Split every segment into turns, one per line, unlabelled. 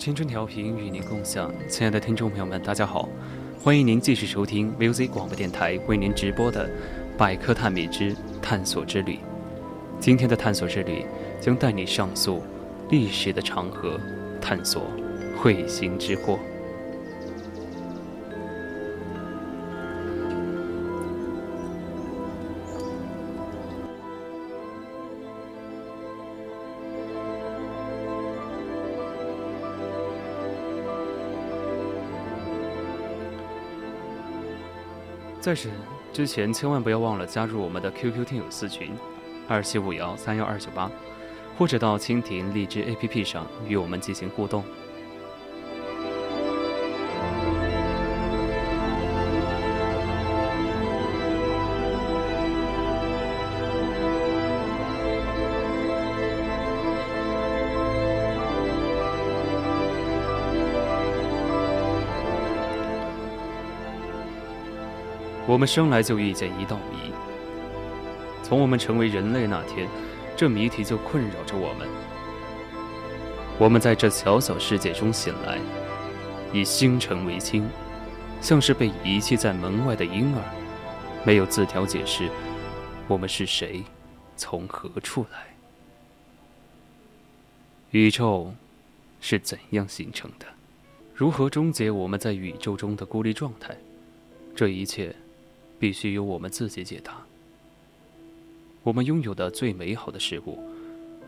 青春调频与您共享，亲爱的听众朋友们，大家好，欢迎您继续收听 Music 广播电台为您直播的《百科探秘之探索之旅》。今天的探索之旅将带你上溯历史的长河，探索彗星之祸。在审之前，千万不要忘了加入我们的 QQ 听友四群，二七五幺三幺二九八，或者到蜻蜓荔枝 APP 上与我们进行互动。我们生来就遇见一道谜，从我们成为人类那天，这谜题就困扰着我们。我们在这小小世界中醒来，以星辰为亲，像是被遗弃在门外的婴儿，没有字条解释我们是谁，从何处来，宇宙是怎样形成的，如何终结我们在宇宙中的孤立状态，这一切。必须由我们自己解答。我们拥有的最美好的事物，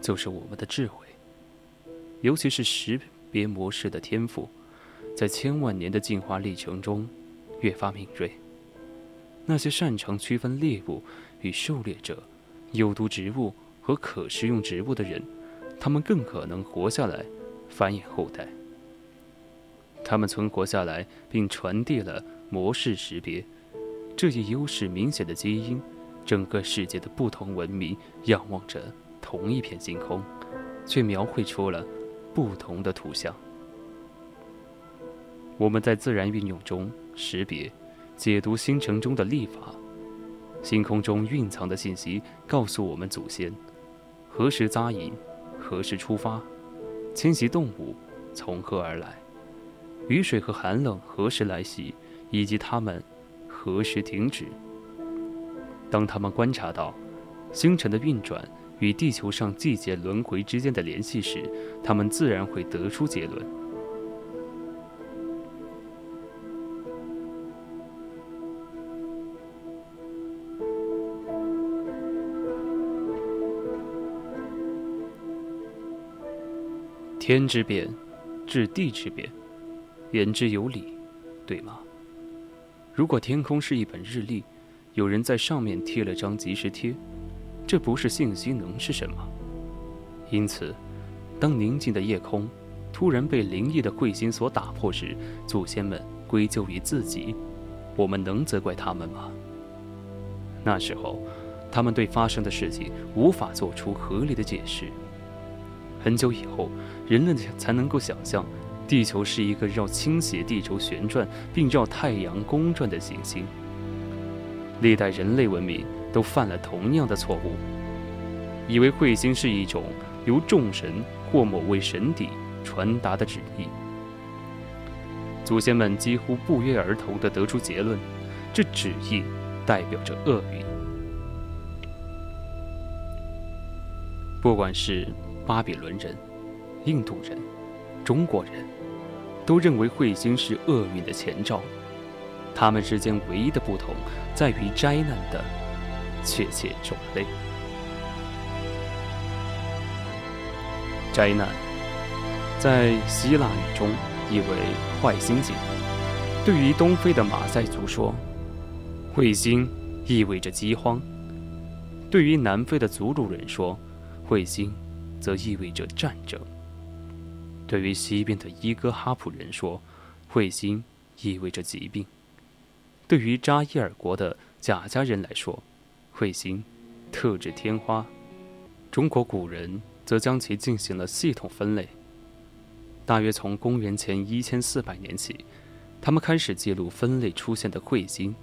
就是我们的智慧，尤其是识别模式的天赋，在千万年的进化历程中，越发敏锐。那些擅长区分猎物与狩猎者、有毒植物和可食用植物的人，他们更可能活下来，繁衍后代。他们存活下来，并传递了模式识别。这一优势明显的基因，整个世界的不同文明仰望着同一片星空，却描绘出了不同的图像。我们在自然运用中识别、解读星辰中的历法，星空中蕴藏的信息告诉我们祖先何时扎营、何时出发，迁徙动物从何而来，雨水和寒冷何时来袭，以及它们。何时停止？当他们观察到星辰的运转与地球上季节轮回之间的联系时，他们自然会得出结论。天之变，至地之变，言之有理，对吗？如果天空是一本日历，有人在上面贴了张即时贴，这不是信息能是什么？因此，当宁静的夜空突然被灵异的彗星所打破时，祖先们归咎于自己，我们能责怪他们吗？那时候，他们对发生的事情无法做出合理的解释。很久以后，人类才能够想象。地球是一个绕倾斜地轴旋转，并绕太阳公转的行星。历代人类文明都犯了同样的错误，以为彗星是一种由众神或某位神邸传达的旨意。祖先们几乎不约而同地得出结论：这旨意代表着厄运。不管是巴比伦人、印度人、中国人，都认为彗星是厄运的前兆。他们之间唯一的不同在于灾难的确切种类。灾难在希腊语中意为坏星星。对于东非的马赛族说，彗星意味着饥荒；对于南非的祖鲁人说，彗星则意味着战争；对于西边的伊戈哈普人说，彗星意味着疾病；对于扎伊尔国的贾家人来说，彗星特指天花。中国古人则将其进行了系统分类。大约从公元前一千四百年起。他们开始记录分类出现的彗星。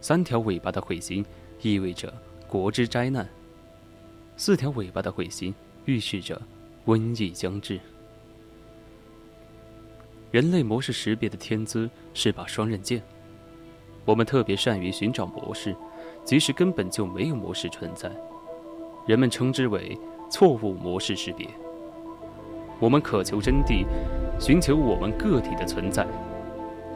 三条尾巴的彗星意味着国之灾难；四条尾巴的彗星预示着瘟疫将至。人类模式识别的天资是把双刃剑，我们特别善于寻找模式，即使根本就没有模式存在。人们称之为错误模式识别。我们渴求真谛，寻求我们个体的存在。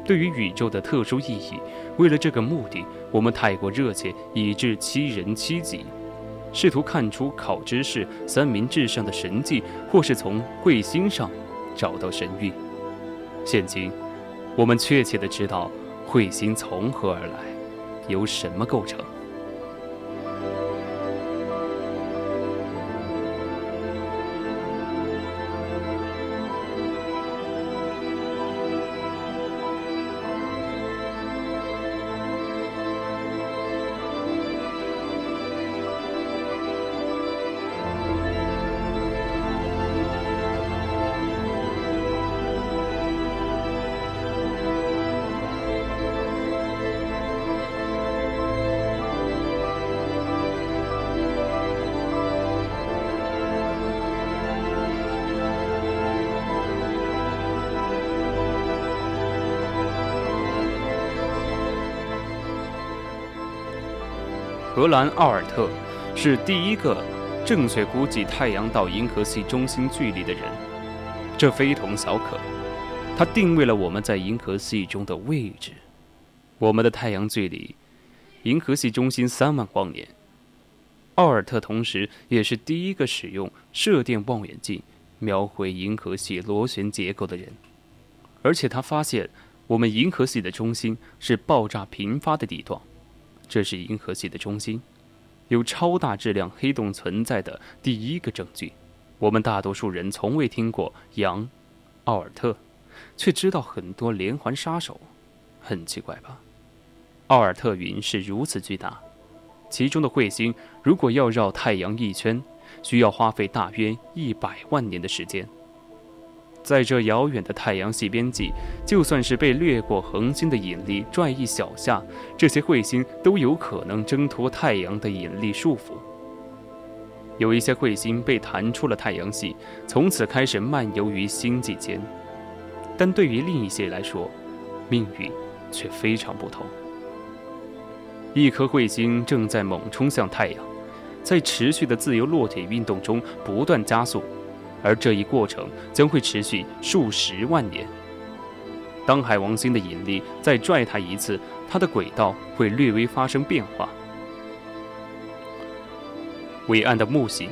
对于宇宙的特殊意义，为了这个目的，我们太过热切，以致欺人欺己，试图看出考知识、三明治上的神迹，或是从彗星上找到神谕。现今，我们确切的知道彗星从何而来，由什么构成。荷兰奥尔特是第一个正确估计太阳到银河系中心距离的人，这非同小可。他定位了我们在银河系中的位置。我们的太阳距离银河系中心三万光年。奥尔特同时也是第一个使用射电望远镜描绘银河系螺旋结构的人，而且他发现我们银河系的中心是爆炸频发的地段。这是银河系的中心，有超大质量黑洞存在的第一个证据。我们大多数人从未听过杨·奥尔特，却知道很多连环杀手，很奇怪吧？奥尔特云是如此巨大，其中的彗星如果要绕太阳一圈，需要花费大约一百万年的时间。在这遥远的太阳系边际，就算是被掠过恒星的引力拽一小下，这些彗星都有可能挣脱太阳的引力束缚。有一些彗星被弹出了太阳系，从此开始漫游于星际间。但对于另一些来说，命运却非常不同。一颗彗星正在猛冲向太阳，在持续的自由落体运动中不断加速。而这一过程将会持续数十万年。当海王星的引力再拽它一次，它的轨道会略微发生变化。伟岸的木星，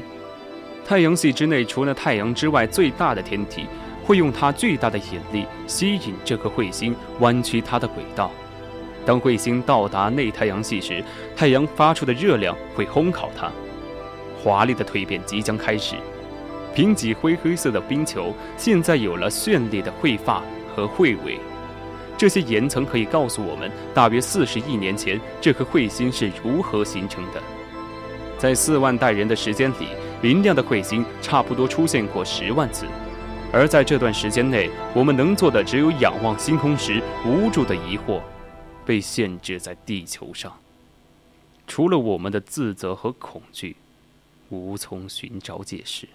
太阳系之内除了太阳之外最大的天体，会用它巨大的引力吸引这颗彗星弯曲它的轨道。当彗星到达内太阳系时，太阳发出的热量会烘烤它，华丽的蜕变即将开始。贫瘠灰黑色的冰球现在有了绚丽的彗发和彗尾，这些岩层可以告诉我们，大约四十亿年前这颗彗星是如何形成的。在四万代人的时间里，明亮的彗星差不多出现过十万次，而在这段时间内，我们能做的只有仰望星空时无助的疑惑，被限制在地球上。除了我们的自责和恐惧，无从寻找解释。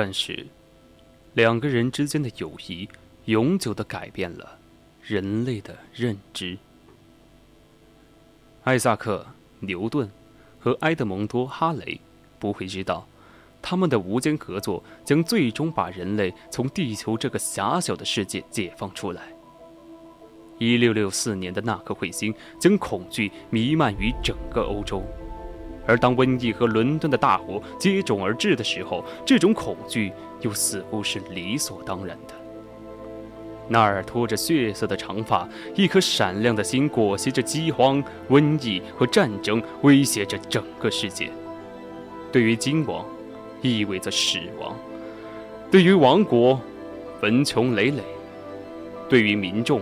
但是，两个人之间的友谊永久的改变了人类的认知。艾萨克·牛顿和埃德蒙多·哈雷不会知道，他们的无间合作将最终把人类从地球这个狭小的世界解放出来。一六六四年的那颗彗星将恐惧弥漫于整个欧洲，而当瘟疫和伦敦的大火接踵而至的时候，这种恐惧又似乎是理所当然的。那儿拖着血色的长发，一颗闪亮的心裹挟着饥荒、瘟疫和战争，威胁着整个世界。对于金王，意味着死亡；对于王国，坟穷累累；对于民众，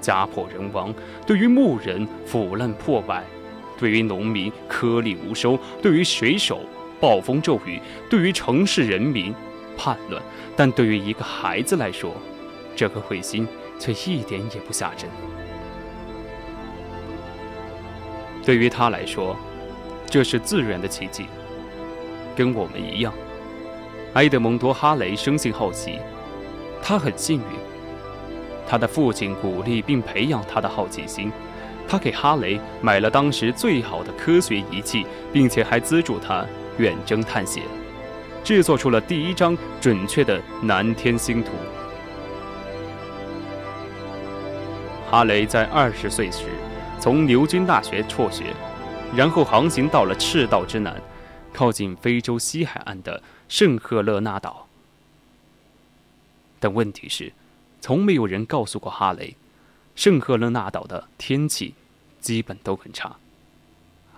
家破人亡；对于牧人，腐烂破败；对于农民，颗粒无收；对于水手，暴风骤雨；对于城市人民，叛乱。但对于一个孩子来说，这颗彗星却一点也不吓人。对于他来说，这是自然的奇迹。跟我们一样，埃德蒙多·哈雷生性好奇，他很幸运。他的父亲鼓励并培养他的好奇心，他给哈雷买了当时最好的科学仪器，并且还资助他远征探险，制作出了第一张准确的南天星图。哈雷在二十岁时从牛津大学辍学，然后航行到了赤道之南，靠近非洲西海岸的圣赫勒纳岛。但问题是，从没有人告诉过哈雷，圣赫勒纳岛的天气基本都很差。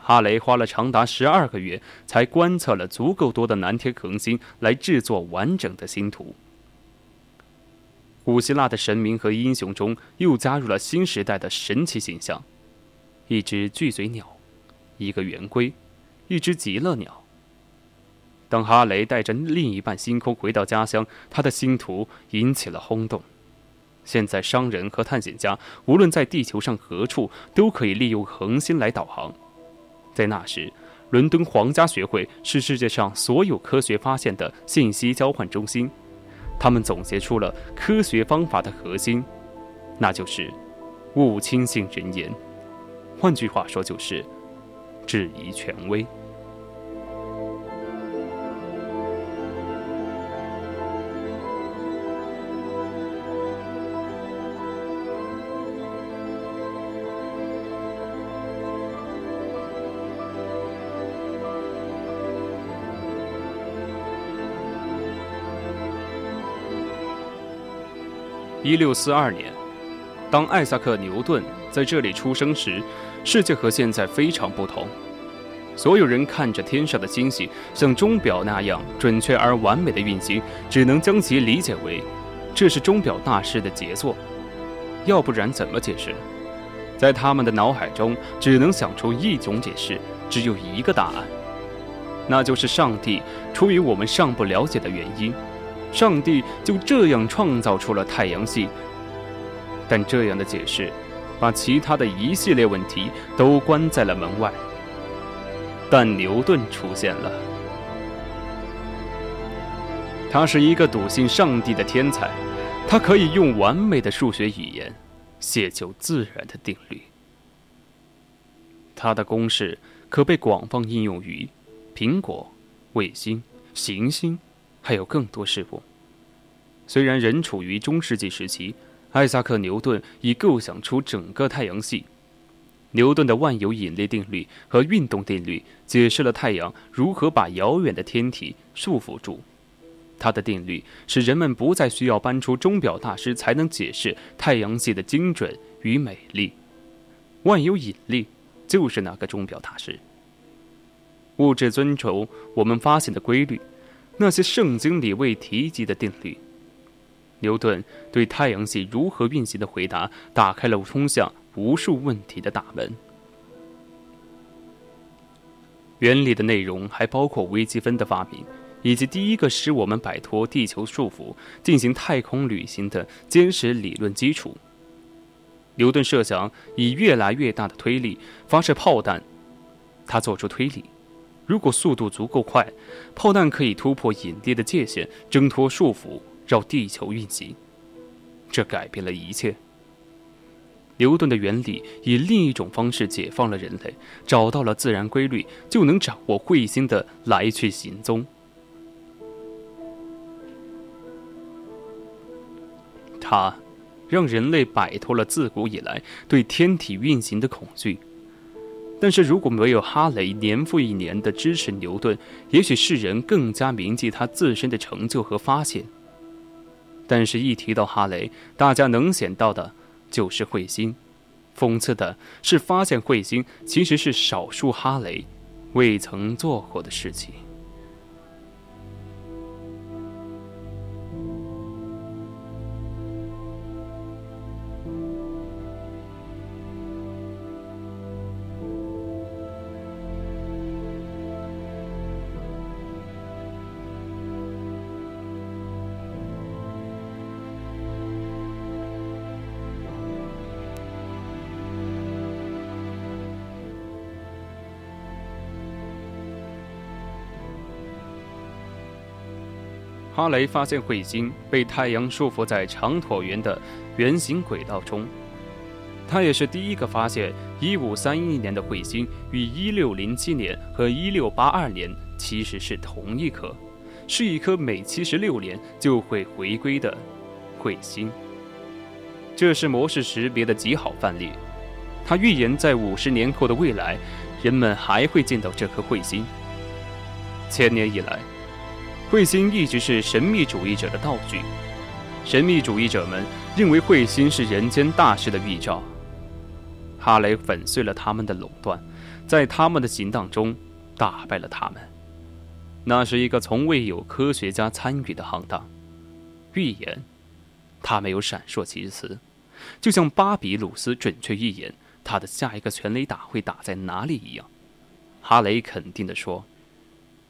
哈雷花了长达十二个月，才观测了足够多的南天恒星来制作完整的星图。古希腊的神明和英雄中，又加入了新时代的神奇形象：一只巨嘴鸟，一个圆规，一只极乐鸟。当哈雷带着另一半星空回到家乡，他的星图引起了轰动。现在，商人和探险家无论在地球上何处，都可以利用恒星来导航。在那时，伦敦皇家学会是世界上所有科学发现的信息交换中心。他们总结出了科学方法的核心，那就是勿轻信人言，换句话说就是质疑权威。一六四二年，当艾萨克·牛顿在这里出生时，世界和现在非常不同。所有人看着天上的星星像钟表那样准确而完美的运行，只能将其理解为这是钟表大师的杰作。要不然怎么解释？在他们的脑海中，只能想出一种解释，只有一个答案，那就是上帝出于我们尚不了解的原因。上帝就这样创造出了太阳系，但这样的解释，把其他的一系列问题都关在了门外。但牛顿出现了，他是一个笃信上帝的天才，他可以用完美的数学语言写就自然的定律。他的公式可被广泛应用于苹果、卫星、行星。还有更多事物。虽然仍处于中世纪时期，艾萨克·牛顿已构想出整个太阳系。牛顿的万有引力定律和运动定律解释了太阳如何把遥远的天体束缚住。他的定律使人们不再需要搬出钟表大师才能解释太阳系的精准与美丽。万有引力就是那个钟表大师。物质遵从我们发现的规律。那些圣经里未提及的定律，牛顿对太阳系如何运行的回答，打开了通向无数问题的大门。原理的内容还包括微积分的发明，以及第一个使我们摆脱地球束缚、进行太空旅行的坚实理论基础。牛顿设想以越来越大的推力发射炮弹，他做出推理。如果速度足够快炮弹可以突破引力的界限挣脱束缚绕地球运行。这改变了一切。牛顿的原理以另一种方式解放了人类找到了自然规律就能掌握彗星的来去行踪。它让人类摆脱了自古以来对天体运行的恐惧。但是如果没有哈雷年复一年的支持牛顿，也许世人更加铭记他自身的成就和发现。但是，一提到哈雷，大家能想到的就是彗星。讽刺的是，发现彗星其实是少数哈雷未曾做过的事情。雷发现彗星被太阳束缚在长椭圆的圆形轨道中，他也是第一个发现1531年的彗星与1607年和1682年其实是同一颗，是一颗每76年就会回归的彗星。这是模式识别的极好范例。他预言在50年后的未来，人们还会见到这颗彗星。千年以来。彗星一直是神秘主义者的道具。神秘主义者们认为彗星是人间大事的预兆。哈雷粉碎了他们的垄断，在他们的行当中打败了他们。那是一个从未有科学家参与的行当。预言，他没有闪烁其词，就像巴比鲁斯准确预言他的下一个全雷打会打在哪里一样。哈雷肯定地说：“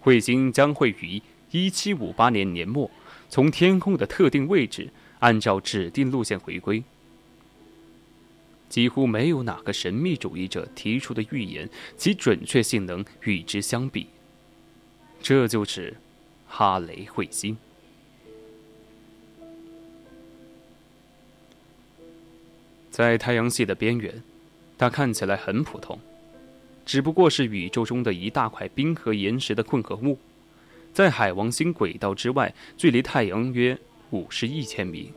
彗星将会于。”一七五八年年末，从天空的特定位置，按照指定路线回归。几乎没有哪个神秘主义者提出的预言，其准确性能与之相比。这就是哈雷彗星。在太阳系的边缘，它看起来很普通，只不过是宇宙中的一大块冰河岩石的混合物。在海王星轨道之外，距离太阳约五十亿千米。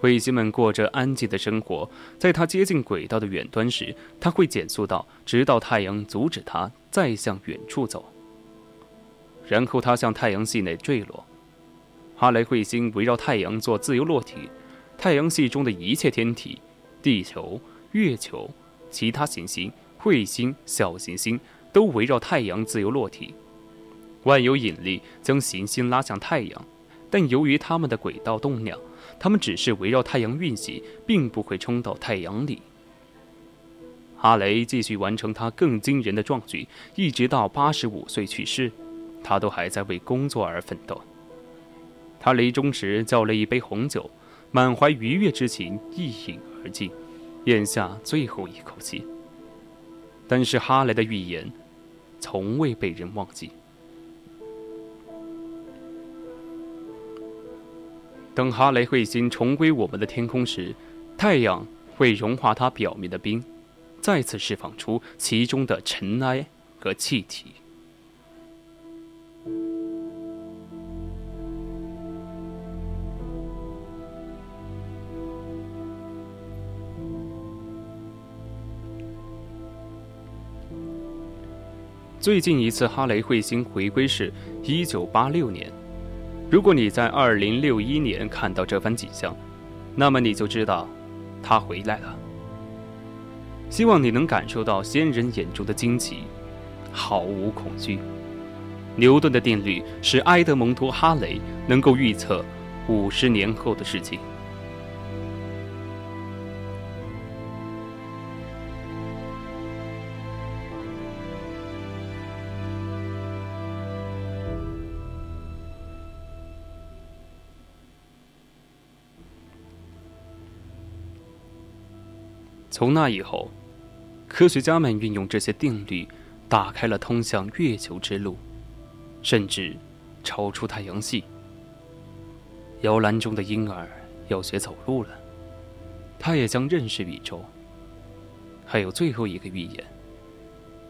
彗星们过着安静的生活。在它接近轨道的远端时，它会减速到直到太阳阻止它再向远处走，然后它向太阳系内坠落。哈雷彗星围绕太阳做自由落体，太阳系中的一切天体——地球、月球、其他行星、彗星、小行星——都围绕太阳自由落体。万有引力将行星拉向太阳，但由于它们的轨道动量，它们只是围绕太阳运行，并不会冲到太阳里。哈雷继续完成他更惊人的壮举，一直到八十五岁去世，他都还在为工作而奋斗。他临终时叫了一杯红酒，满怀愉悦之情一饮而尽，咽下最后一口气。但是哈雷的预言，从未被人忘记。等哈雷彗星重归我们的天空时，太阳会融化它表面的冰，再次释放出其中的尘埃和气体。最近一次哈雷彗星回归是一九八六年。如果你在二零六一年看到这番景象，那么你就知道，他回来了。希望你能感受到先人眼中的惊奇，毫无恐惧。牛顿的定律使埃德蒙托·哈雷能够预测五十年后的事情。从那以后，科学家们运用这些定律，打开了通向月球之路，甚至超出太阳系。摇篮中的婴儿要学走路了，他也将认识宇宙。还有最后一个预言，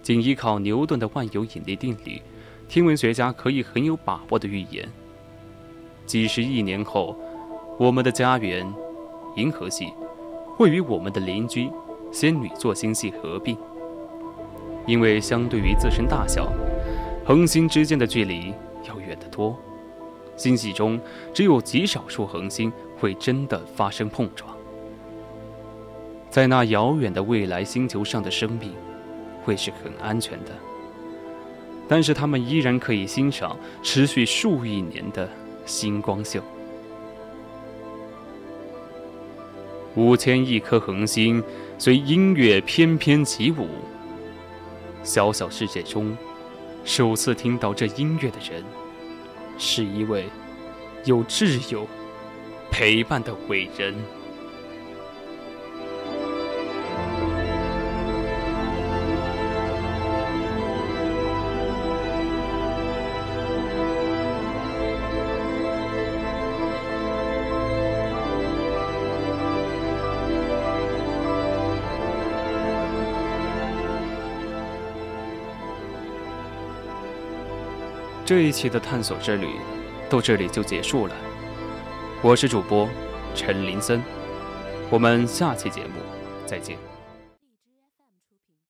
仅依靠牛顿的万有引力定律，天文学家可以很有把握的预言：几十亿年后，我们的家园，银河系，会与我们的邻居仙女座星系合并。因为相对于自身大小，恒星之间的距离要远得多。星系中只有极少数恒星会真的发生碰撞。在那遥远的未来星球上的生命，会是很安全的。但是他们依然可以欣赏持续数亿年的星光秀。五千亿颗恒星随音乐翩翩起舞。小小世界中，首次听到这音乐的人，是一位有挚友陪伴的伟人。这一期的探索之旅到这里就结束了。我是主播陈林森，我们下期节目再见。